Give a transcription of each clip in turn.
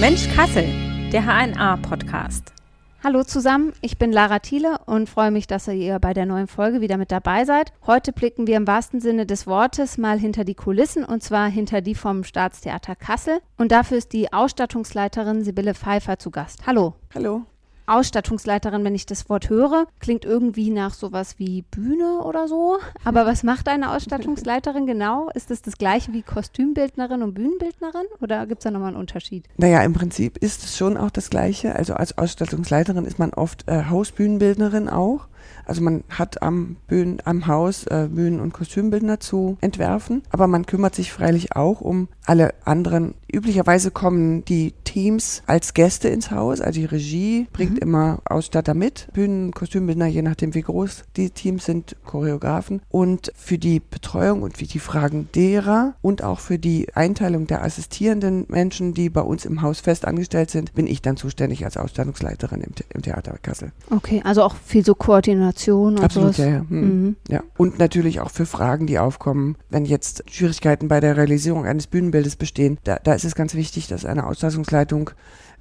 Mensch Kassel, der HNA-Podcast. Hallo zusammen, ich bin Lara Thiele und freue mich, dass ihr bei der neuen Folge wieder mit dabei seid. Heute blicken wir im wahrsten Sinne des Wortes mal hinter die Kulissen und zwar hinter die vom Staatstheater Kassel. Und dafür ist die Ausstattungsleiterin Sibylle Pfeiffer zu Gast. Hallo. Hallo. Ausstattungsleiterin, wenn ich das Wort höre, klingt irgendwie nach sowas wie Bühne oder so. Aber was macht eine Ausstattungsleiterin genau? Ist das das gleiche wie Kostümbildnerin und Bühnenbildnerin oder gibt es da nochmal einen Unterschied? Naja, im Prinzip ist es schon auch das gleiche. Also als Ausstattungsleiterin ist man oft äh, Hausbühnenbildnerin auch. Also man hat am, Bühnen, am Haus äh, Bühnen- und Kostümbildner zu entwerfen, aber man kümmert sich freilich auch um alle anderen. Üblicherweise kommen die Teams als Gäste ins Haus, also die Regie bringt mhm. immer Ausstatter mit, Bühnen-, Kostümbildner, je nachdem wie groß die Teams sind, Choreografen. Und für die Betreuung und für die Fragen derer und auch für die Einteilung der assistierenden Menschen, die bei uns im Haus fest angestellt sind, bin ich dann zuständig als Ausstattungsleiterin im, im Theater Kassel. Okay, also auch viel so Koordination und Absolut, sowas. ja, ja. Hm. Mhm. ja. Und natürlich auch für Fragen, die aufkommen, wenn jetzt Schwierigkeiten bei der Realisierung eines Bühnenbildes bestehen. Da, da ist es ganz wichtig, dass eine Ausstattungsleitung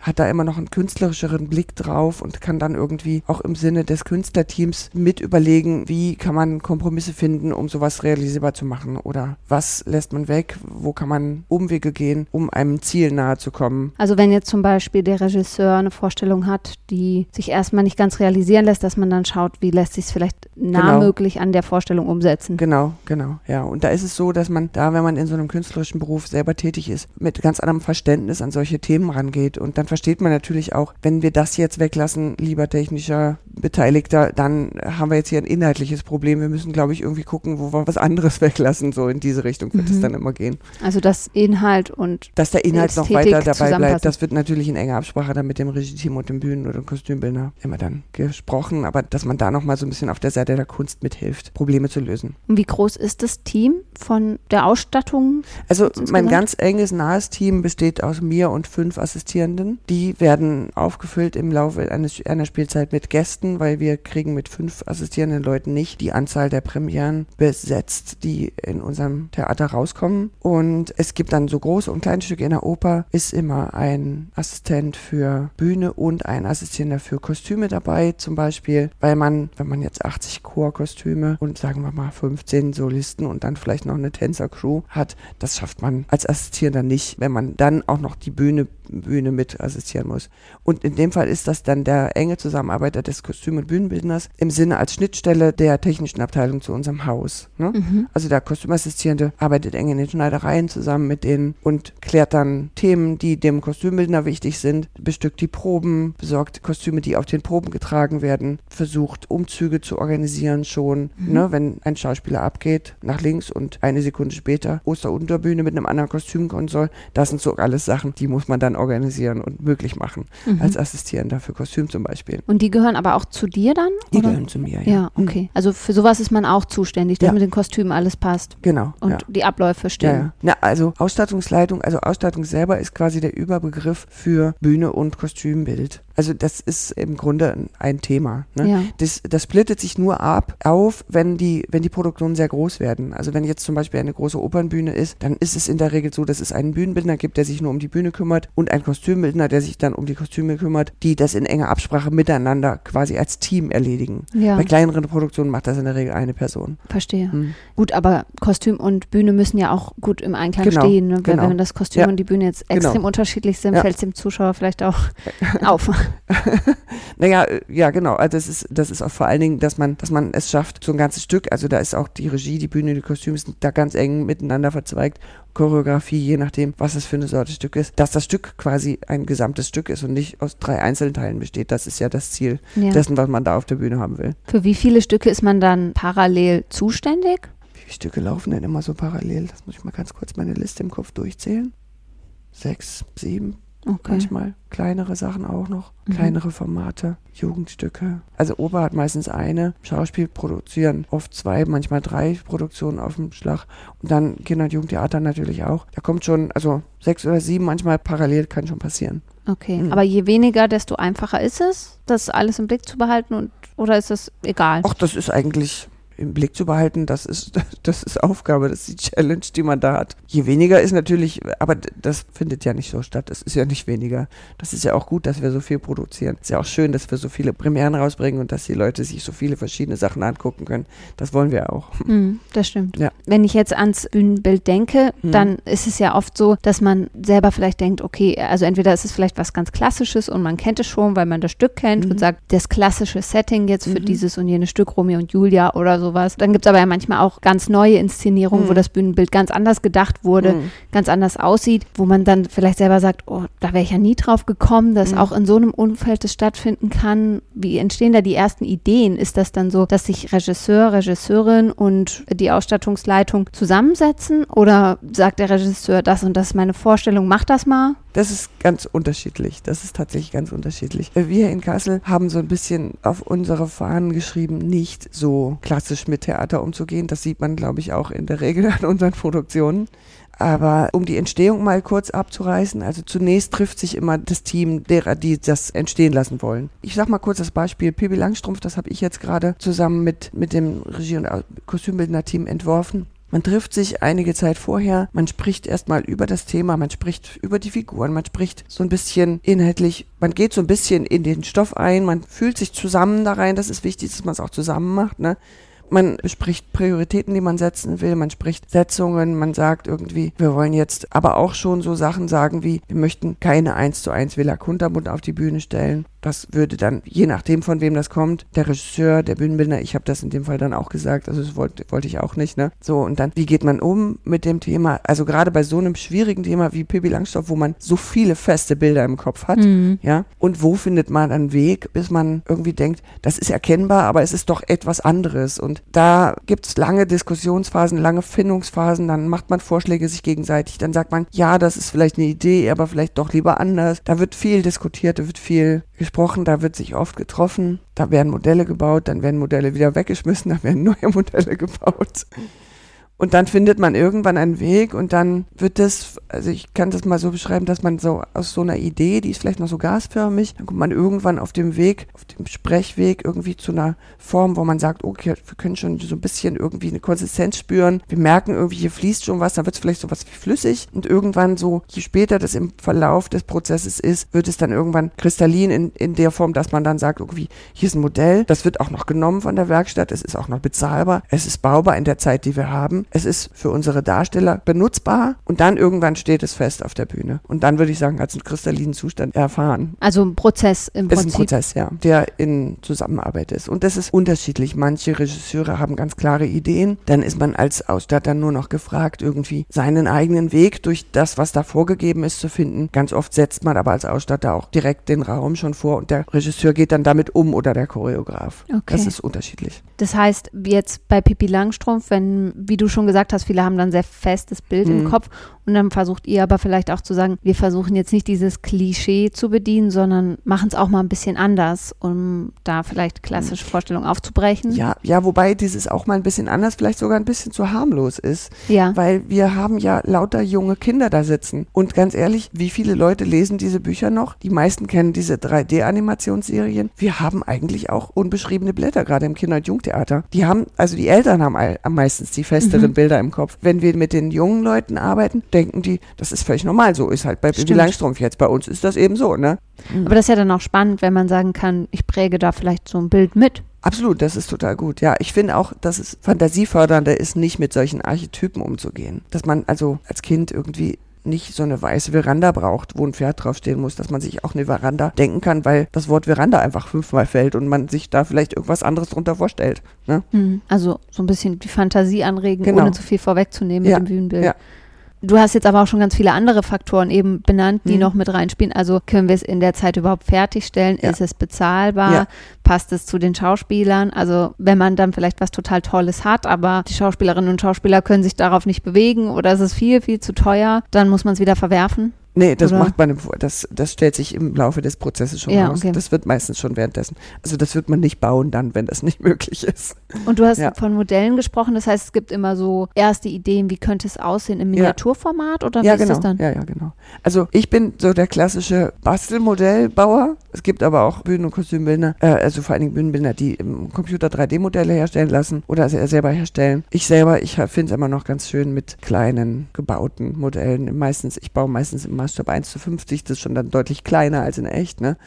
hat da immer noch einen künstlerischeren Blick drauf und kann dann irgendwie auch im Sinne des Künstlerteams mit überlegen, wie kann man Kompromisse finden, um sowas realisierbar zu machen oder was lässt man weg, wo kann man Umwege gehen, um einem Ziel nahe zu kommen. Also wenn jetzt zum Beispiel der Regisseur eine Vorstellung hat, die sich erstmal nicht ganz realisieren lässt, dass man dann schaut, wie lässt sich es vielleicht nah genau. möglich an der Vorstellung umsetzen. Genau, genau, ja. Und da ist es so, dass man da, wenn man in so einem künstlerischen Beruf selber tätig ist, mit ganz anderem Verständnis an solche Themen rangeht und dann versteht man natürlich auch, wenn wir das jetzt weglassen, lieber technischer Beteiligter, dann haben wir jetzt hier ein inhaltliches Problem. Wir müssen, glaube ich, irgendwie gucken, wo wir was anderes weglassen. So in diese Richtung wird es mhm. dann immer gehen. Also dass Inhalt und dass der Inhalt noch weiter dabei bleibt, das wird natürlich in enger Absprache dann mit dem Regie-Team und dem Bühnen- oder dem Kostümbildner immer dann gesprochen, aber dass man da nochmal so ein bisschen auf der Seite der Kunst mithilft, Probleme zu lösen. Und wie groß ist das Team von der Ausstattung? Also mein ganz enges, nahes Team besteht aus mir und fünf Assistierenden, die werden aufgefüllt im Laufe eines, einer Spielzeit mit Gästen, weil wir kriegen mit fünf assistierenden Leuten nicht die Anzahl der Premieren besetzt, die in unserem Theater rauskommen. Und es gibt dann so große und kleine Stücke. In der Oper, ist immer ein Assistent für Bühne und ein Assistierender für Kostüme dabei, zum Beispiel, weil man, wenn man jetzt 80 Chorkostüme und sagen wir mal 15 Solisten und dann vielleicht noch eine Tänzercrew hat, das schafft man als Assistierender nicht, wenn man dann auch noch die Bühne Bühne mit assistieren muss. Und in dem Fall ist das dann der enge Zusammenarbeiter des Kostüm- und Bühnenbildners im Sinne als Schnittstelle der technischen Abteilung zu unserem Haus. Ne? Mhm. Also der Kostümassistierende arbeitet eng in den Schneidereien zusammen mit denen und klärt dann Themen, die dem Kostümbildner wichtig sind, bestückt die Proben, besorgt Kostüme, die auf den Proben getragen werden, versucht Umzüge zu organisieren schon, mhm. ne? wenn ein Schauspieler abgeht nach links und eine Sekunde später Osterunterbühne mit einem anderen Kostüm kommen soll. Das sind so alles Sachen, die muss man dann organisieren und möglich machen, mhm. als Assistierender für Kostüm zum Beispiel. Und die gehören aber auch zu dir dann? Die oder? gehören zu mir, ja. Ja, mhm. okay. Mhm. Also für sowas ist man auch zuständig, dass ja. mit den Kostümen alles passt. Genau. Und ja. die Abläufe stimmen. Ja, Na, also Ausstattungsleitung, also Ausstattung selber ist quasi der Überbegriff für Bühne und Kostümbild. Also das ist im Grunde ein Thema. Ne? Ja. Das, das splittet sich nur ab auf, wenn die, wenn die Produktionen sehr groß werden. Also wenn jetzt zum Beispiel eine große Opernbühne ist, dann ist es in der Regel so, dass es einen Bühnenbildner gibt, der sich nur um die Bühne kümmert und einen Kostümbildner, der sich dann um die Kostüme kümmert, die das in enger Absprache miteinander quasi als Team erledigen. Ja. Bei kleineren Produktionen macht das in der Regel eine Person. Verstehe. Hm. Gut, aber Kostüm und Bühne müssen ja auch gut im Einklang genau. stehen. Ne? Wenn, genau. wenn das Kostüm ja. und die Bühne jetzt genau. extrem genau. unterschiedlich sind, fällt es dem Zuschauer vielleicht auch auf. naja, äh, ja, genau. Also das ist, das ist auch vor allen Dingen, dass man, dass man es schafft, so ein ganzes Stück, also da ist auch die Regie, die Bühne, die Kostüme sind da ganz eng miteinander verzweigt. Choreografie, je nachdem, was es für eine Sorte Stück ist, dass das Stück quasi ein gesamtes Stück ist und nicht aus drei Einzelteilen besteht. Das ist ja das Ziel ja. dessen, was man da auf der Bühne haben will. Für wie viele Stücke ist man dann parallel zuständig? Wie viele Stücke laufen denn immer so parallel? Das muss ich mal ganz kurz meine Liste im Kopf durchzählen. Sechs, sieben, Okay. Manchmal kleinere Sachen auch noch, mhm. kleinere Formate, Jugendstücke. Also Oper hat meistens eine, Schauspiel produzieren oft zwei, manchmal drei Produktionen auf dem Schlag und dann Kinder- und Jugendtheater natürlich auch. Da kommt schon, also sechs oder sieben manchmal parallel kann schon passieren. Okay, mhm. aber je weniger, desto einfacher ist es, das alles im Blick zu behalten und oder ist es egal? Ach, das ist eigentlich im Blick zu behalten, das ist, das ist Aufgabe, das ist die Challenge, die man da hat. Je weniger ist natürlich, aber das findet ja nicht so statt. Es ist ja nicht weniger. Das ist ja auch gut, dass wir so viel produzieren. Es ist ja auch schön, dass wir so viele Premieren rausbringen und dass die Leute sich so viele verschiedene Sachen angucken können. Das wollen wir auch. Mm, das stimmt. Ja. Wenn ich jetzt ans Bühnenbild denke, Mhm. dann ist es ja oft so, dass man selber vielleicht denkt, okay, also entweder ist es vielleicht was ganz Klassisches und man kennt es schon, weil man das Stück kennt Mhm. und sagt, das klassische Setting jetzt für Mhm. dieses und jenes Stück, Romeo und Julia oder sowas. Dann gibt es aber ja manchmal auch ganz neue Inszenierungen, wo Mhm. das Bühnenbild ganz anders gedacht wurde, Mhm. ganz anders aussieht, wo man dann vielleicht selber sagt, oh, da wäre ich ja nie drauf gekommen, dass Mhm. auch in so einem Umfeld das stattfinden kann. Wie entstehen da die ersten Ideen? Ist das dann so, dass sich Regisseur, Regisseurin und die Ausstattungsleitung zusammensetzen oder sagt der Regisseur, das und das ist meine Vorstellung, mach das mal? Das ist ganz unterschiedlich. Das ist tatsächlich ganz unterschiedlich. Wir in Kassel haben so ein bisschen auf unsere Fahnen geschrieben, nicht so klassisch mit Theater umzugehen. Das sieht man, glaube ich, auch in der Regel an unseren Produktionen. Aber um die Entstehung mal kurz abzureißen, also zunächst trifft sich immer das Team derer, die das entstehen lassen wollen. Ich sag mal kurz das Beispiel Pippi Langstrumpf, das habe ich jetzt gerade zusammen mit, mit dem Regie- und Kostümbildner-Team entworfen. Man trifft sich einige Zeit vorher, man spricht erstmal über das Thema, man spricht über die Figuren, man spricht so ein bisschen inhaltlich, man geht so ein bisschen in den Stoff ein, man fühlt sich zusammen da rein, das ist wichtig, dass man es auch zusammen macht, ne? Man bespricht Prioritäten, die man setzen will, man spricht Setzungen, man sagt irgendwie, wir wollen jetzt aber auch schon so Sachen sagen wie, wir möchten keine 1 zu 1 Villa Kuntermund auf die Bühne stellen. Das würde dann, je nachdem von wem das kommt, der Regisseur, der Bühnenbildner, ich habe das in dem Fall dann auch gesagt, also das wollte, wollte ich auch nicht, ne? So, und dann, wie geht man um mit dem Thema? Also gerade bei so einem schwierigen Thema wie Pippi Langstoff, wo man so viele feste Bilder im Kopf hat, ja, und wo findet man einen Weg, bis man irgendwie denkt, das ist erkennbar, aber es ist doch etwas anderes. Und da gibt es lange Diskussionsphasen, lange Findungsphasen, dann macht man Vorschläge sich gegenseitig, dann sagt man, ja, das ist vielleicht eine Idee, aber vielleicht doch lieber anders. Da wird viel diskutiert, da wird viel gesprochen, da wird sich oft getroffen, da werden Modelle gebaut, dann werden Modelle wieder weggeschmissen, da werden neue Modelle gebaut. Und dann findet man irgendwann einen Weg und dann wird das, also ich kann das mal so beschreiben, dass man so aus so einer Idee, die ist vielleicht noch so gasförmig, dann kommt man irgendwann auf dem Weg, auf dem Sprechweg irgendwie zu einer Form, wo man sagt, okay, wir können schon so ein bisschen irgendwie eine Konsistenz spüren. Wir merken irgendwie, hier fließt schon was, dann wird es vielleicht so was wie flüssig. Und irgendwann so, je später das im Verlauf des Prozesses ist, wird es dann irgendwann kristallin in, in der Form, dass man dann sagt, irgendwie, hier ist ein Modell, das wird auch noch genommen von der Werkstatt, es ist auch noch bezahlbar, es ist baubar in der Zeit, die wir haben es ist für unsere Darsteller benutzbar und dann irgendwann steht es fest auf der Bühne. Und dann würde ich sagen, es einen kristallinen Zustand erfahren. Also ein Prozess im Ist ein Prinzip. Prozess, ja, der in Zusammenarbeit ist. Und das ist unterschiedlich. Manche Regisseure haben ganz klare Ideen. Dann ist man als Ausstatter nur noch gefragt, irgendwie seinen eigenen Weg durch das, was da vorgegeben ist, zu finden. Ganz oft setzt man aber als Ausstatter auch direkt den Raum schon vor und der Regisseur geht dann damit um oder der Choreograf. Okay. Das ist unterschiedlich. Das heißt, jetzt bei Pippi Langstrumpf, wenn, wie du schon gesagt hast, viele haben dann sehr festes Bild im Mhm. Kopf und dann versucht ihr aber vielleicht auch zu sagen, wir versuchen jetzt nicht dieses Klischee zu bedienen, sondern machen es auch mal ein bisschen anders, um da vielleicht klassische Vorstellungen aufzubrechen. Ja, ja, wobei dieses auch mal ein bisschen anders, vielleicht sogar ein bisschen zu harmlos ist. Ja. Weil wir haben ja lauter junge Kinder da sitzen. Und ganz ehrlich, wie viele Leute lesen diese Bücher noch? Die meisten kennen diese 3D-Animationsserien. Wir haben eigentlich auch unbeschriebene Blätter, gerade im Kinder- und Jugendtheater. Die haben, also die Eltern haben all, am meistens die festeren Mhm. Bilder im Kopf. Wenn wir mit den jungen Leuten arbeiten, denken die, das ist völlig normal. So ist halt bei Stimmt. Langstrumpf jetzt. Bei uns ist das eben so, ne? Aber das ist ja dann auch spannend, wenn man sagen kann, ich präge da vielleicht so ein Bild mit. Absolut, das ist total gut. Ja, ich finde auch, dass es fantasiefördernder ist, nicht mit solchen Archetypen umzugehen. Dass man also als Kind irgendwie nicht so eine weiße Veranda braucht, wo ein Pferd draufstehen muss, dass man sich auch eine Veranda denken kann, weil das Wort Veranda einfach fünfmal fällt und man sich da vielleicht irgendwas anderes drunter vorstellt. Ne? Also so ein bisschen die Fantasie anregen, Genau. ohne zu viel vorwegzunehmen Ja, mit dem Bühnenbild. ja. Du hast jetzt aber auch schon ganz viele andere Faktoren eben benannt, die Mhm. noch mit reinspielen. Also können wir es in der Zeit überhaupt fertigstellen? Ja. Ist es bezahlbar? Ja. Passt es zu den Schauspielern? Also wenn man dann vielleicht was total Tolles hat, aber die Schauspielerinnen und Schauspieler können sich darauf nicht bewegen oder es ist viel, viel zu teuer, dann muss man es wieder verwerfen. Nee, das Oder? macht man im, Vor- das, das stellt sich im Laufe des Prozesses schon Ja, raus. okay. Das wird meistens schon währenddessen. Also das wird man nicht bauen dann, wenn das nicht möglich ist. Und du hast Ja. von Modellen gesprochen, das heißt, es gibt immer so erste Ideen, wie könnte es aussehen im Ja. Miniaturformat oder ja, wie genau. ist das dann? Ja, ja, genau. Also ich bin so der klassische Bastelmodellbauer. Es gibt aber auch Bühnen- und Kostümbildner, äh, also vor allen Dingen Bühnenbildner, die im Computer 3D-Modelle herstellen lassen oder se- selber herstellen. Ich selber, ich finde es immer noch ganz schön mit kleinen, gebauten Modellen. Meistens, ich baue meistens im Maßstab 1 zu 50, das ist schon dann deutlich kleiner als in echt, ne?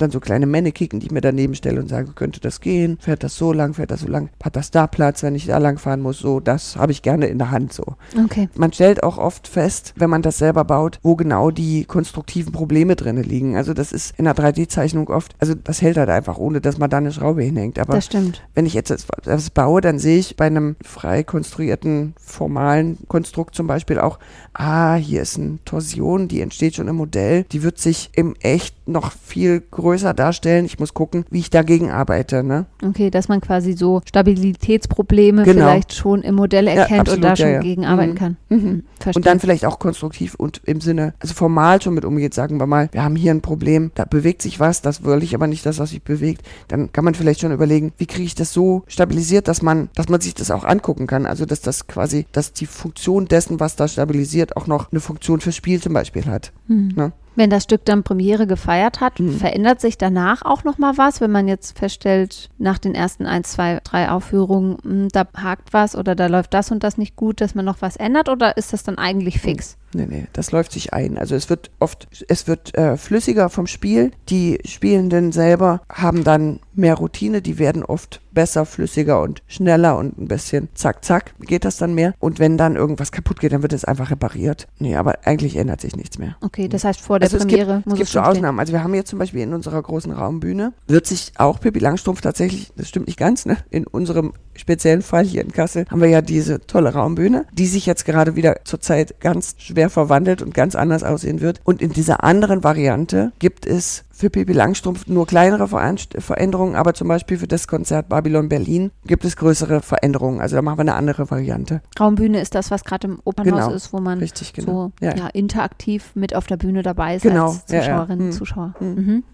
Dann so kleine Mannequin, die ich mir daneben stelle und sage, könnte das gehen? Fährt das so lang? Fährt das so lang? Hat das da Platz, wenn ich da lang fahren muss? So, das habe ich gerne in der Hand so. Okay. Man stellt auch oft fest, wenn man das selber baut, wo genau die konstruktiven Probleme drin liegen. Also das ist in der 3D-Zeichnung oft, also das hält halt einfach, ohne dass man da eine Schraube hinhängt. Aber Das stimmt. wenn ich jetzt etwas baue, dann sehe ich bei einem frei konstruierten, formalen Konstrukt zum Beispiel auch, ah, hier ist eine Torsion, die entsteht schon im Modell, die wird sich im Echt noch viel größer darstellen. Ich muss gucken, wie ich dagegen arbeite. Ne? Okay, dass man quasi so Stabilitätsprobleme Genau. vielleicht schon im Modell erkennt und absolut, da ja, schon ja. gegen arbeiten Mhm. kann. Mhm. Hm, verstehe. Und dann vielleicht auch konstruktiv und im Sinne, also formal schon mit umgeht, sagen wir mal, wir haben hier ein Problem, da bewegt sich was, das will ich aber nicht, dass was sich bewegt. Dann kann man vielleicht schon überlegen, wie kriege ich das so stabilisiert, dass man, dass man sich das auch angucken kann. Also dass das quasi, dass die Funktion dessen, was da stabilisiert, auch noch eine Funktion fürs Spiel zum Beispiel hat. Hm. Ne? Wenn das Stück dann Premiere gefeiert hat, Mhm. verändert sich danach auch noch mal was, wenn man jetzt feststellt, nach den ersten 1, 2, 3 Aufführungen, hm, da hakt was oder da läuft das und das nicht gut, dass man noch was ändert oder ist das dann eigentlich fix? Nee, nee, das läuft sich ein. Also es wird oft, es wird äh, flüssiger vom Spiel. Die Spielenden selber haben dann mehr Routine, die werden oft besser, flüssiger und schneller und ein bisschen zack, zack geht das dann mehr. Und wenn dann irgendwas kaputt geht, dann wird es einfach repariert. Nee, aber eigentlich ändert sich nichts mehr. Okay, das heißt vor der Also es Premiere gibt, muss es gibt es so schon. Ausnahmen. Also wir haben jetzt zum Beispiel in unserer großen Raumbühne, wird sich auch Pippi Langstrumpf tatsächlich, das stimmt nicht ganz, ne? In unserem speziellen Fall hier in Kassel haben wir ja diese tolle Raumbühne, die sich jetzt gerade wieder zurzeit ganz schwer verwandelt und ganz anders aussehen wird. Und in dieser anderen Variante gibt es für Pippi Langstrumpf nur kleinere Veränderungen, aber zum Beispiel für das Konzert Babylon Berlin gibt es größere Veränderungen. Also da machen wir eine andere Variante. Raum-Bühne ist das, was gerade im Opernhaus Genau. ist, wo man Richtig, genau. so Ja. ja. interaktiv mit auf der Bühne dabei ist Genau, als ja, ja. Zuschauerinnen und Hm. Zuschauer. Hm. Mhm.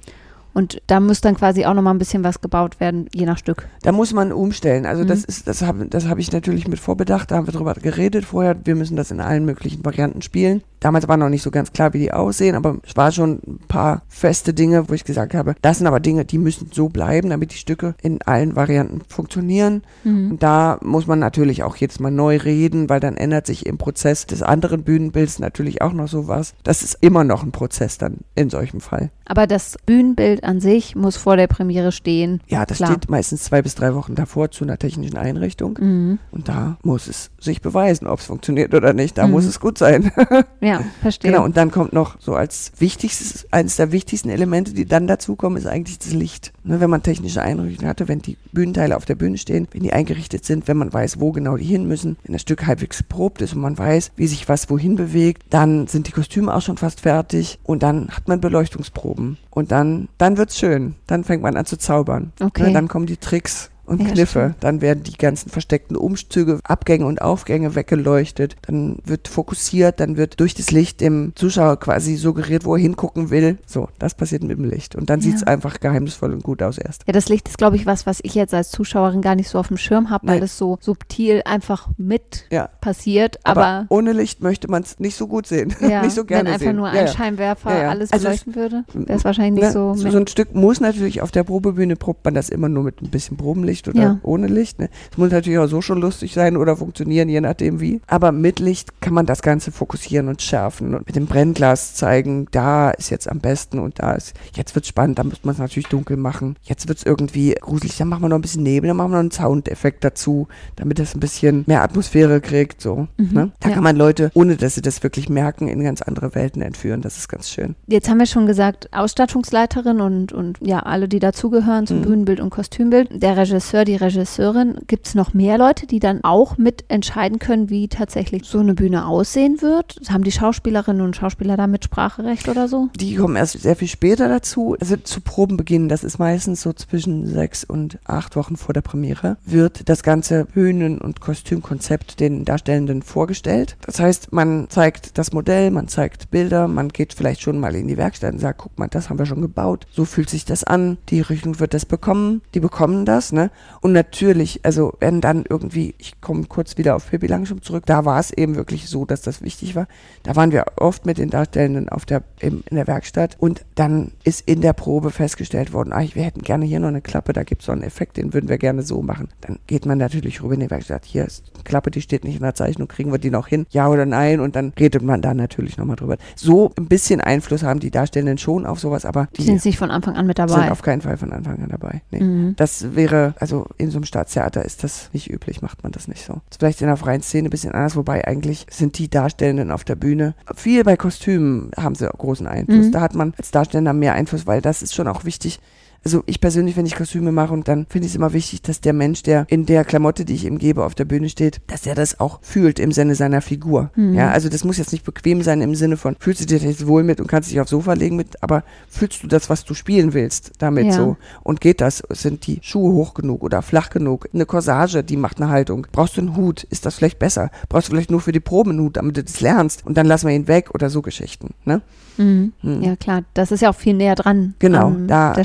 Und da muss dann quasi auch noch mal ein bisschen was gebaut werden, je nach Stück. Da muss man umstellen. Also Mhm. das ist, das habe das hab ich natürlich mit Vorbedacht, da haben wir drüber geredet vorher. Wir müssen das in allen möglichen Varianten spielen. Damals war noch nicht so ganz klar, wie die aussehen, aber es war schon ein paar feste Dinge, wo ich gesagt habe, das sind aber Dinge, die müssen so bleiben, damit die Stücke in allen Varianten funktionieren. Mhm. Und da muss man natürlich auch jedes Mal neu reden, weil dann ändert sich im Prozess des anderen Bühnenbilds natürlich auch noch sowas. Das ist immer noch ein Prozess dann in solchem Fall. Aber das Bühnenbild an sich muss vor der Premiere stehen. Ja, das Klar. steht meistens zwei bis drei Wochen davor zu einer technischen Einrichtung. Mhm. Und da muss es sich beweisen, ob es funktioniert oder nicht. Da Mhm. muss es gut sein. Ja, verstehe. genau. Und dann kommt noch so als wichtigstes, eines der wichtigsten Elemente, die dann dazukommen, ist eigentlich das Licht. Ne, wenn man technische Einrichtungen hatte, wenn die Bühnenteile auf der Bühne stehen, wenn die eingerichtet sind, wenn man weiß, wo genau die hin müssen, wenn das Stück halbwegs probt ist und man weiß, wie sich was wohin bewegt, dann sind die Kostüme auch schon fast fertig und dann hat man Beleuchtungsproben. Und dann, dann wird's schön. Dann fängt man an zu zaubern. Okay. Ne, dann kommen die Tricks und Ja, Kniffe. stimmt. Dann werden die ganzen versteckten Umzüge, Abgänge und Aufgänge weggeleuchtet. Dann wird fokussiert, dann wird durch das Licht dem Zuschauer quasi suggeriert, wo er hingucken will. So, das passiert mit dem Licht. Und dann Ja. sieht's einfach geheimnisvoll und gut aus erst. Ja, das Licht ist, glaube ich, was, was ich jetzt als Zuschauerin gar nicht so auf dem Schirm habe, weil es so subtil einfach mit Ja. passiert. Aber, Aber, ohne Licht möchte man es nicht so gut sehen. ja, nicht so gerne wenn einfach sehen. nur ein. Scheinwerfer alles Also es- beleuchten würde, wäre es wahrscheinlich nicht Ne? so. so, so ein Stück muss natürlich auf der Probebühne probt man das immer nur mit ein bisschen Probenlicht oder Ja. ohne Licht. Ne? Es muss natürlich auch so schon lustig sein oder funktionieren, je nachdem wie. Aber mit Licht kann man das Ganze fokussieren und schärfen und mit dem Brennglas zeigen, da ist jetzt am besten und da ist, jetzt wird's spannend, da muss man es natürlich dunkel machen. Jetzt wird's irgendwie gruselig, dann machen wir noch ein bisschen Nebel, dann machen wir noch einen Soundeffekt dazu, damit es ein bisschen mehr Atmosphäre kriegt. So, Mhm. ne? Da Ja. kann man Leute, ohne dass sie das wirklich merken, in ganz andere Welten entführen. Das ist ganz schön. Jetzt haben wir schon gesagt, Ausstattungsleiterin und, und ja, alle, die dazugehören zum Mhm. Bühnenbild und Kostümbild. Der Regisseur, die Regisseurin. Gibt es noch mehr Leute, die dann auch mit entscheiden können, wie tatsächlich so eine Bühne aussehen wird? Haben die Schauspielerinnen und Schauspieler da Mitspracherecht oder so? Die kommen erst sehr viel später dazu. Also zu Probenbeginn, das ist meistens so zwischen sechs und acht Wochen vor der Premiere, wird das ganze Bühnen- und Kostümkonzept den Darstellenden vorgestellt. Das heißt, man zeigt das Modell, man zeigt Bilder, man geht vielleicht schon mal in die Werkstatt und sagt, guck mal, das haben wir schon gebaut. So fühlt sich das an. Die Richtung wird das bekommen. Die bekommen das, ne? Und natürlich, also wenn dann irgendwie, ich komme kurz wieder auf Pippi Langstrumpf zurück, da war es eben wirklich so, dass das wichtig war. Da waren wir oft mit den Darstellenden auf der, in der Werkstatt und dann ist in der Probe festgestellt worden, ah, wir hätten gerne hier noch eine Klappe, da gibt es so einen Effekt, den würden wir gerne so machen. Dann geht man natürlich rüber in die Werkstatt, hier ist eine Klappe, die steht nicht in der Zeichnung, kriegen wir die noch hin, ja oder nein und dann redet man da natürlich nochmal drüber. So ein bisschen Einfluss haben die Darstellenden schon auf sowas, aber die sind nicht von Anfang an mit dabei. Sind auf keinen Fall von Anfang an dabei. Nee. Mhm. Das wäre, also in so einem Staatstheater ist das nicht üblich, macht man das nicht so. Ist vielleicht in der freien Szene ein bisschen anders, wobei eigentlich sind die Darstellenden auf der Bühne viel bei Kostümen haben sie großen Einfluss. Mhm. Da hat man als Darsteller mehr Einfluss, weil das ist schon auch wichtig, also ich persönlich, wenn ich Kostüme mache und dann finde ich es immer wichtig, dass der Mensch, der in der Klamotte, die ich ihm gebe, auf der Bühne steht, dass er das auch fühlt im Sinne seiner Figur. Mhm. Ja, also das muss jetzt nicht bequem sein im Sinne von, fühlst du dich jetzt wohl mit und kannst dich aufs Sofa legen mit, aber fühlst du das, was du spielen willst, damit ja. so? Und geht das? Sind die Schuhe hoch genug oder flach genug? Eine Corsage, die macht eine Haltung. Brauchst du einen Hut? Ist das vielleicht besser? Brauchst du vielleicht nur für die Proben einen Hut, damit du das lernst? Und dann lassen wir ihn weg oder so Geschichten, ne? Mhm. Mhm. Ja, klar. Das ist ja auch viel näher dran. Genau. Da, der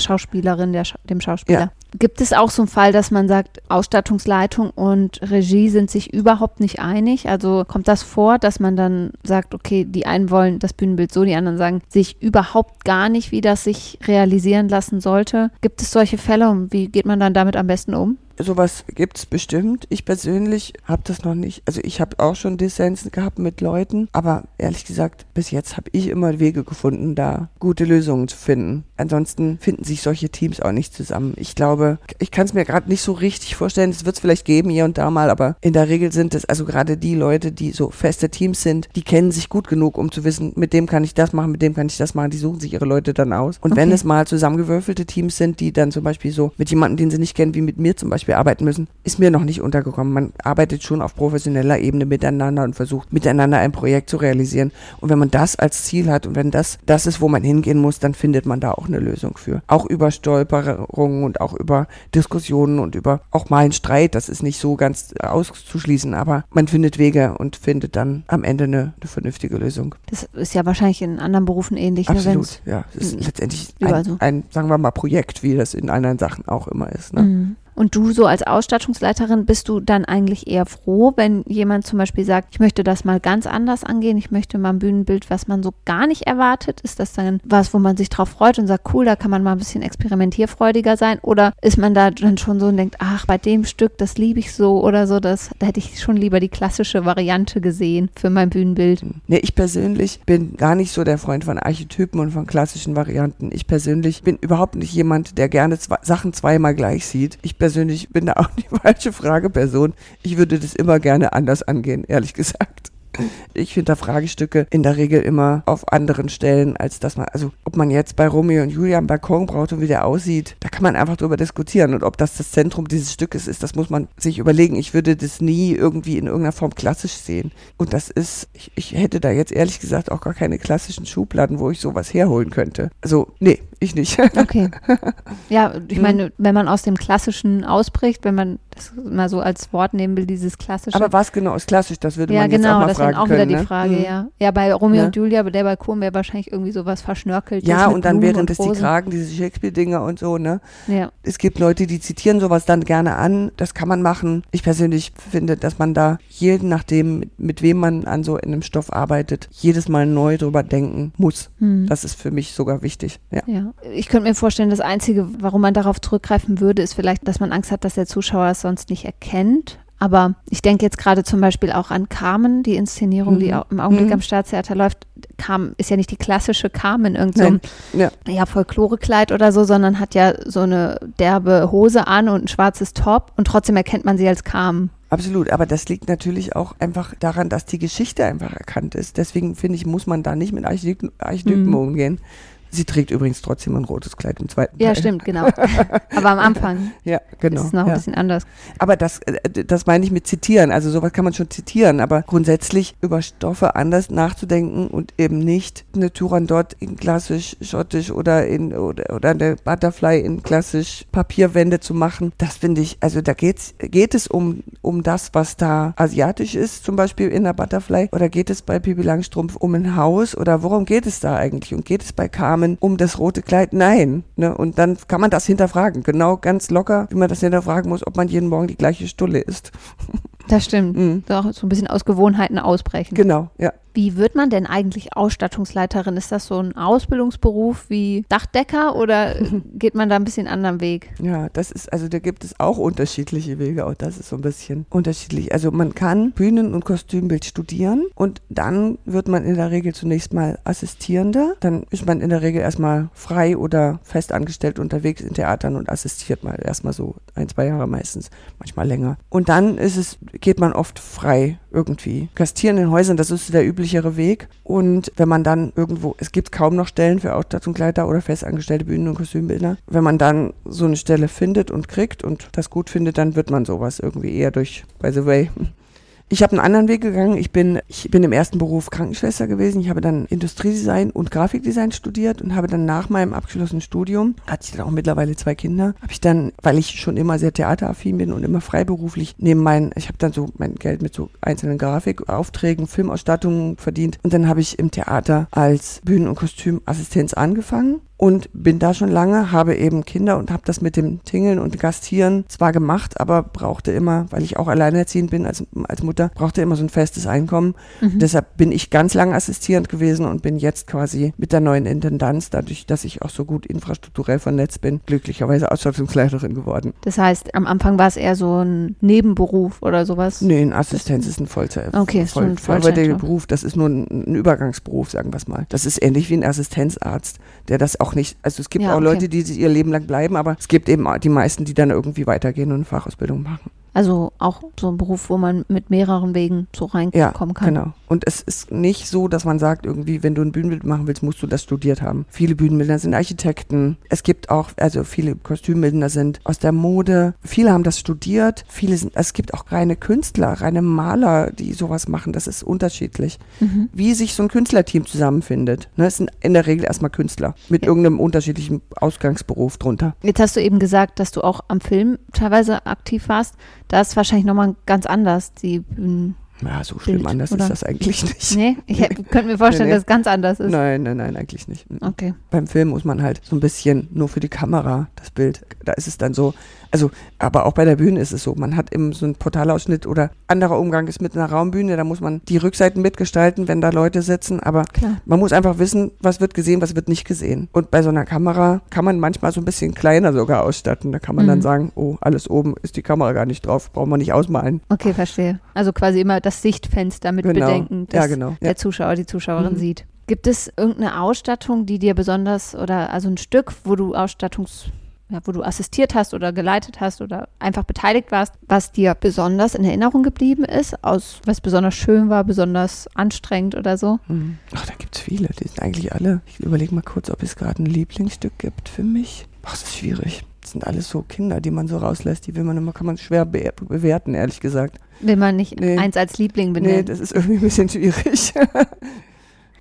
Schauspielerin, der, dem Schauspieler. Ja. Gibt es auch so einen Fall, dass man sagt, Ausstattungsleitung und Regie sind sich überhaupt nicht einig? Also kommt das vor, dass man dann sagt, okay, die einen wollen das Bühnenbild so, die anderen sagen sich überhaupt gar nicht, wie das sich realisieren lassen sollte? Gibt es solche Fälle und wie geht man dann damit am besten um? Sowas gibt es bestimmt. Ich persönlich habe das noch nicht. Also ich habe auch schon Dissensen gehabt mit Leuten, aber ehrlich gesagt, bis jetzt habe ich immer Wege gefunden, da gute Lösungen zu finden. Ansonsten finden sich solche Teams auch nicht zusammen. Ich glaube, ich kann es mir gerade nicht so richtig vorstellen. Es wird es vielleicht geben hier und da mal, aber in der Regel sind es also gerade die Leute, die so feste Teams sind, die kennen sich gut genug, um zu wissen, mit dem kann ich das machen, mit dem kann ich das machen. Die suchen sich ihre Leute dann aus. Und okay. wenn es mal zusammengewürfelte Teams sind, die dann zum Beispiel so mit jemandem, den sie nicht kennen, wie mit mir zum Beispiel, wir arbeiten müssen, ist mir noch nicht untergekommen. Man arbeitet schon auf professioneller Ebene miteinander und versucht miteinander ein Projekt zu realisieren. Und wenn man das als Ziel hat und wenn das das ist, wo man hingehen muss, dann findet man da auch eine Lösung für. Auch über Stolperungen und auch über Diskussionen und über auch mal einen Streit. Das ist nicht so ganz auszuschließen, aber man findet Wege und findet dann am Ende eine, eine vernünftige Lösung. Das ist ja wahrscheinlich in anderen Berufen ähnlich. Ne, Absolut, ne, ja. Es ist letztendlich ein, so. ein, sagen wir mal, Projekt, wie das in anderen Sachen auch immer ist. Ne? Mhm. Und du so als Ausstattungsleiterin bist du dann eigentlich eher froh, wenn jemand zum Beispiel sagt, ich möchte das mal ganz anders angehen, ich möchte mal ein Bühnenbild, was man so gar nicht erwartet. Ist das dann was, wo man sich drauf freut und sagt, cool, da kann man mal ein bisschen experimentierfreudiger sein? Oder ist man da dann schon so und denkt, ach, bei dem Stück, das liebe ich so oder so, das, da hätte ich schon lieber die klassische Variante gesehen für mein Bühnenbild? Nee, ich persönlich bin gar nicht so der Freund von Archetypen und von klassischen Varianten. Ich persönlich bin überhaupt nicht jemand, der gerne Sachen zweimal gleich sieht. Ich persönlich bin da auch die falsche Frageperson. Ich würde das immer gerne anders angehen, ehrlich gesagt. Ich finde da Fragestücke in der Regel immer auf anderen Stellen, als dass man, also ob man jetzt bei Romeo und Julia einen Balkon braucht und wie der aussieht, da kann man einfach drüber diskutieren. Und ob das das Zentrum dieses Stückes ist, das muss man sich überlegen. Ich würde das nie irgendwie in irgendeiner Form klassisch sehen. Und das ist, ich, ich hätte da jetzt ehrlich gesagt auch gar keine klassischen Schubladen, wo ich sowas herholen könnte. Also, nee, ich nicht. Okay. Ja, ich hm. meine, wenn man aus dem Klassischen ausbricht, wenn man das mal so als Wort nehmen will, dieses Klassische. Aber was genau ist klassisch? Das würde ja, man genau, jetzt auch mal fragen auch können. wieder die Frage, ne? ja. Ja, bei Romeo ja. und Julia, der Balkon wäre wahrscheinlich irgendwie sowas verschnörkelt. Ja, und dann wären das die Kragen, diese Shakespeare-Dinger und so, ne? Ja. Es gibt Leute, die zitieren sowas dann gerne an. Das kann man machen. Ich persönlich finde, dass man da jeden nachdem, mit, mit wem man an so einem Stoff arbeitet, jedes Mal neu drüber denken muss. Hm. Das ist für mich sogar wichtig. Ja. ja. Ich könnte mir vorstellen, das Einzige, warum man darauf zurückgreifen würde, ist vielleicht, dass man Angst hat, dass der Zuschauer es sonst nicht erkennt. Aber ich denke jetzt gerade zum Beispiel auch an Carmen, die Inszenierung, mhm. die im Augenblick mhm. am Staatstheater läuft. Carmen ist ja nicht die klassische Carmen, irgendein so ja. ja, Folklorekleid oder so, sondern hat ja so eine derbe Hose an und ein schwarzes Top und trotzdem erkennt man sie als Carmen. Absolut, aber das liegt natürlich auch einfach daran, dass die Geschichte einfach erkannt ist. Deswegen finde ich, muss man da nicht mit Archetypen, Archetypen mhm. umgehen. Sie trägt übrigens trotzdem ein rotes Kleid im zweiten Ja, Teil. stimmt, genau. Aber am Anfang Ja, genau. ist es noch ja. ein bisschen anders. Aber das, äh, das meine ich mit zitieren. Also sowas kann man schon zitieren, aber grundsätzlich über Stoffe anders nachzudenken und eben nicht eine Turandot in klassisch schottisch oder in oder, oder eine Butterfly in klassisch Papierwände zu machen. Das finde ich, also da geht's, geht es um, um das, was da asiatisch ist, zum Beispiel in der Butterfly, oder geht es bei Pippi Langstrumpf um ein Haus oder worum geht es da eigentlich? Und geht es bei Carmen um das rote Kleid? Nein. Ne? Und dann kann man das hinterfragen. Genau ganz locker, wie man das hinterfragen muss, ob man jeden Morgen die gleiche Stulle isst. Das stimmt. Mhm. Doch so ein bisschen aus Gewohnheiten ausbrechen. Genau, ja. Wie wird man denn eigentlich Ausstattungsleiterin? Ist das so ein Ausbildungsberuf wie Dachdecker oder geht man da ein bisschen anderen Weg? Ja, das ist, also da gibt es auch unterschiedliche Wege, auch das ist so ein bisschen unterschiedlich. Also man kann Bühnen- und Kostümbild studieren und dann wird man in der Regel zunächst mal Assistierender. Dann ist man in der Regel erstmal frei oder festangestellt unterwegs in Theatern und assistiert mal erstmal so ein, zwei Jahre meistens, manchmal länger. Und dann ist es, geht man oft frei irgendwie. Gastieren in Häusern, das ist der üblichere Weg. Und wenn man dann irgendwo, es gibt kaum noch Stellen für Ausstattungsleiter oder festangestellte Bühnen- und Kostümbildner. Wenn man dann so eine Stelle findet und kriegt und das gut findet, dann wird man sowas irgendwie eher durch, by the way. Ich habe einen anderen Weg gegangen. Ich bin, ich bin im ersten Beruf Krankenschwester gewesen. Ich habe dann Industriedesign und Grafikdesign studiert und habe dann nach meinem abgeschlossenen Studium, hatte ich dann auch mittlerweile zwei Kinder, habe ich dann, weil ich schon immer sehr theateraffin bin und immer freiberuflich neben meinen, ich habe dann so mein Geld mit so einzelnen Grafikaufträgen, Filmausstattungen verdient und dann habe ich im Theater als Bühnen- und Kostümassistenz angefangen und bin da schon lange, habe eben Kinder und habe das mit dem Tingeln und Gastieren zwar gemacht, aber brauchte immer, weil ich auch alleinerziehend bin als, als Mutter, brauchte immer so ein festes Einkommen. Mhm. Deshalb bin ich ganz lange assistierend gewesen und bin jetzt quasi mit der neuen Intendanz, dadurch, dass ich auch so gut infrastrukturell vernetzt bin, glücklicherweise Ausstattungsleiterin geworden. Das heißt, am Anfang war es eher so ein Nebenberuf oder sowas. Nee, ein Assistenz ist ein Vollzeit. Okay, ist ein aber der Vollzeitjob. Beruf, das ist nur ein, ein Übergangsberuf, sagen wir es mal. Das ist ähnlich wie ein Assistenzarzt, der das auch nicht, also es gibt Ja, auch okay. Leute, die ihr Leben lang bleiben, aber es gibt eben auch die meisten, die dann irgendwie weitergehen und eine Fachausbildung machen. Also auch so ein Beruf, wo man mit mehreren Wegen so Ja, reinkommen kann. genau. Und es ist nicht so, dass man sagt, irgendwie, wenn du ein Bühnenbild machen willst, musst du das studiert haben. Viele Bühnenbildner sind Architekten. Es gibt auch, also viele Kostümbildner sind aus der Mode. Viele haben das studiert. Viele sind, es gibt auch reine Künstler, reine Maler, die sowas machen. Das ist unterschiedlich. Mhm. Wie sich so ein Künstlerteam zusammenfindet. Ne, es sind in der Regel erstmal Künstler mit Ja. irgendeinem unterschiedlichen Ausgangsberuf drunter. Jetzt hast du eben gesagt, dass du auch am Film teilweise aktiv warst. Da ist wahrscheinlich nochmal ganz anders. Die Bühnen. Ja, so schlimm Bild, anders oder? ist das eigentlich nicht. Nee, ich könnte mir vorstellen, Nee, nee. dass es ganz anders ist. Nein, nein, nein, eigentlich nicht. Okay. beim Film muss man halt so ein bisschen nur für die Kamera das Bild. Da ist es dann so, also, aber auch bei der Bühne ist es so. Man hat eben so einen Portalausschnitt oder anderer Umgang ist mit einer Raumbühne. Da muss man die Rückseiten mitgestalten, wenn da Leute sitzen. Aber Klar. man muss einfach wissen, was wird gesehen, was wird nicht gesehen. Und bei so einer Kamera kann man manchmal so ein bisschen kleiner sogar ausstatten. Da kann man Mhm. dann sagen, oh, alles oben ist die Kamera gar nicht drauf, braucht man nicht ausmalen. Okay, verstehe. Also quasi immer das Sichtfenster mit Genau. bedenken, Ja, dass genau. Ja. der Zuschauer, die Zuschauerin Mhm. sieht. Gibt es irgendeine Ausstattung, die dir besonders oder also ein Stück, wo du Ausstattungs ja, wo du assistiert hast oder geleitet hast oder einfach beteiligt warst, was dir besonders in Erinnerung geblieben ist, aus was besonders schön war, besonders anstrengend oder so? Mhm. Ach, da gibt es viele. Die sind eigentlich alle. Ich überlege mal kurz, ob es gerade ein Lieblingsstück gibt für mich. Ach, das ist schwierig. Das sind alles so Kinder, die man so rauslässt. Die will man immer, kann man schwer be bewerten, ehrlich gesagt. Will man nicht Nee. eins als Liebling Nee, benennen? das ist irgendwie ein bisschen schwierig.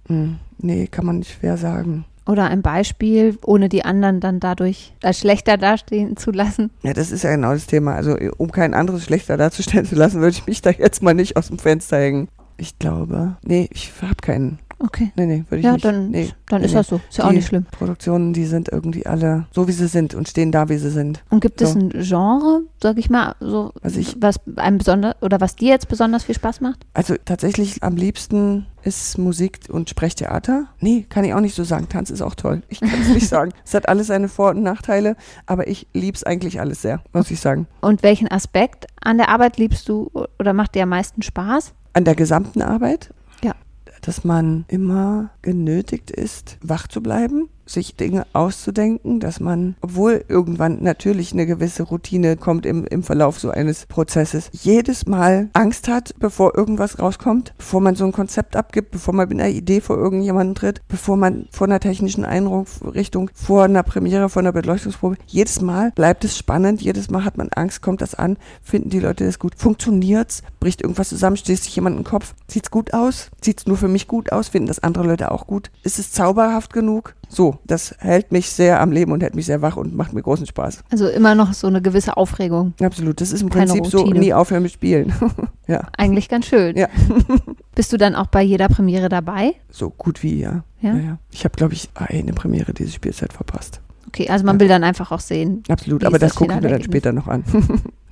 Hm, nee, kann man nicht schwer sagen. Oder ein Beispiel, ohne die anderen dann dadurch als schlechter dastehen zu lassen? Ja, das ist ja genau das Thema. Also, um kein anderes schlechter darzustellen zu lassen, würde ich mich da jetzt mal nicht aus dem Fenster hängen. Ich glaube. Nee, ich habe keinen. Okay. Nee, nee, würde ich Ja, nicht. dann, nee, dann nee, ist nee. das so. Ist ja auch nicht schlimm. Produktionen, die sind irgendwie alle so, wie sie sind und stehen da, wie sie sind. Und gibt es So. ein Genre, sag ich mal, so Was ich- was einem besonders oder was dir jetzt besonders viel Spaß macht? Also tatsächlich am liebsten ist Musik und Sprechtheater. Nee, kann ich auch nicht so sagen. Tanz ist auch toll. Ich kann es nicht sagen. Es hat alles seine Vor- und Nachteile, aber ich lieb's eigentlich alles sehr, muss ich sagen. Und welchen Aspekt an der Arbeit liebst du oder macht dir am meisten Spaß? An der gesamten Arbeit? Dass man immer genötigt ist, wach zu bleiben. Sich Dinge auszudenken, dass man, obwohl irgendwann natürlich eine gewisse Routine kommt im, im Verlauf so eines Prozesses, jedes Mal Angst hat, bevor irgendwas rauskommt, bevor man so ein Konzept abgibt, bevor man mit einer Idee vor irgendjemanden tritt, bevor man vor einer technischen Einrichtung, vor einer Premiere, vor einer Beleuchtungsprobe, jedes Mal bleibt es spannend, jedes Mal hat man Angst, kommt das an, finden die Leute das gut, funktioniert's, bricht irgendwas zusammen, stößt sich jemand in den Kopf, sieht's gut aus, sieht's nur für mich gut aus, finden das andere Leute auch gut, ist es zauberhaft genug? So, das hält mich sehr am Leben und hält mich sehr wach und macht mir großen Spaß. Also immer noch so eine gewisse Aufregung. Absolut, das ist im Keine Prinzip so nie aufhören mit Spielen. ja, Eigentlich ganz schön. Ja. Bist du dann auch bei jeder Premiere dabei? so gut wie ja. Ja? ja. Ich habe, glaube ich, eine Premiere diese Spielzeit verpasst. Okay, also man will dann einfach auch sehen. Absolut, aber das das gucke ich mir dann später noch an.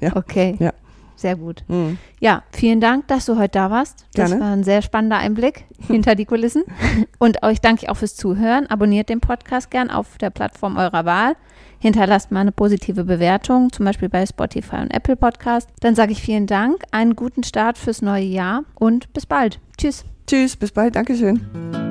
Ja. Okay. Ja. Sehr gut. Hm. Ja, vielen Dank, dass du heute da warst. Das Gerne. war ein sehr spannender Einblick hinter die Kulissen. Und euch danke ich auch fürs Zuhören. Abonniert den Podcast gern auf der Plattform eurer Wahl. Hinterlasst mal eine positive Bewertung, zum Beispiel bei Spotify und Apple Podcast. Dann sage ich vielen Dank, einen guten Start fürs neue Jahr und bis bald. Tschüss. Tschüss, bis bald, Dankeschön.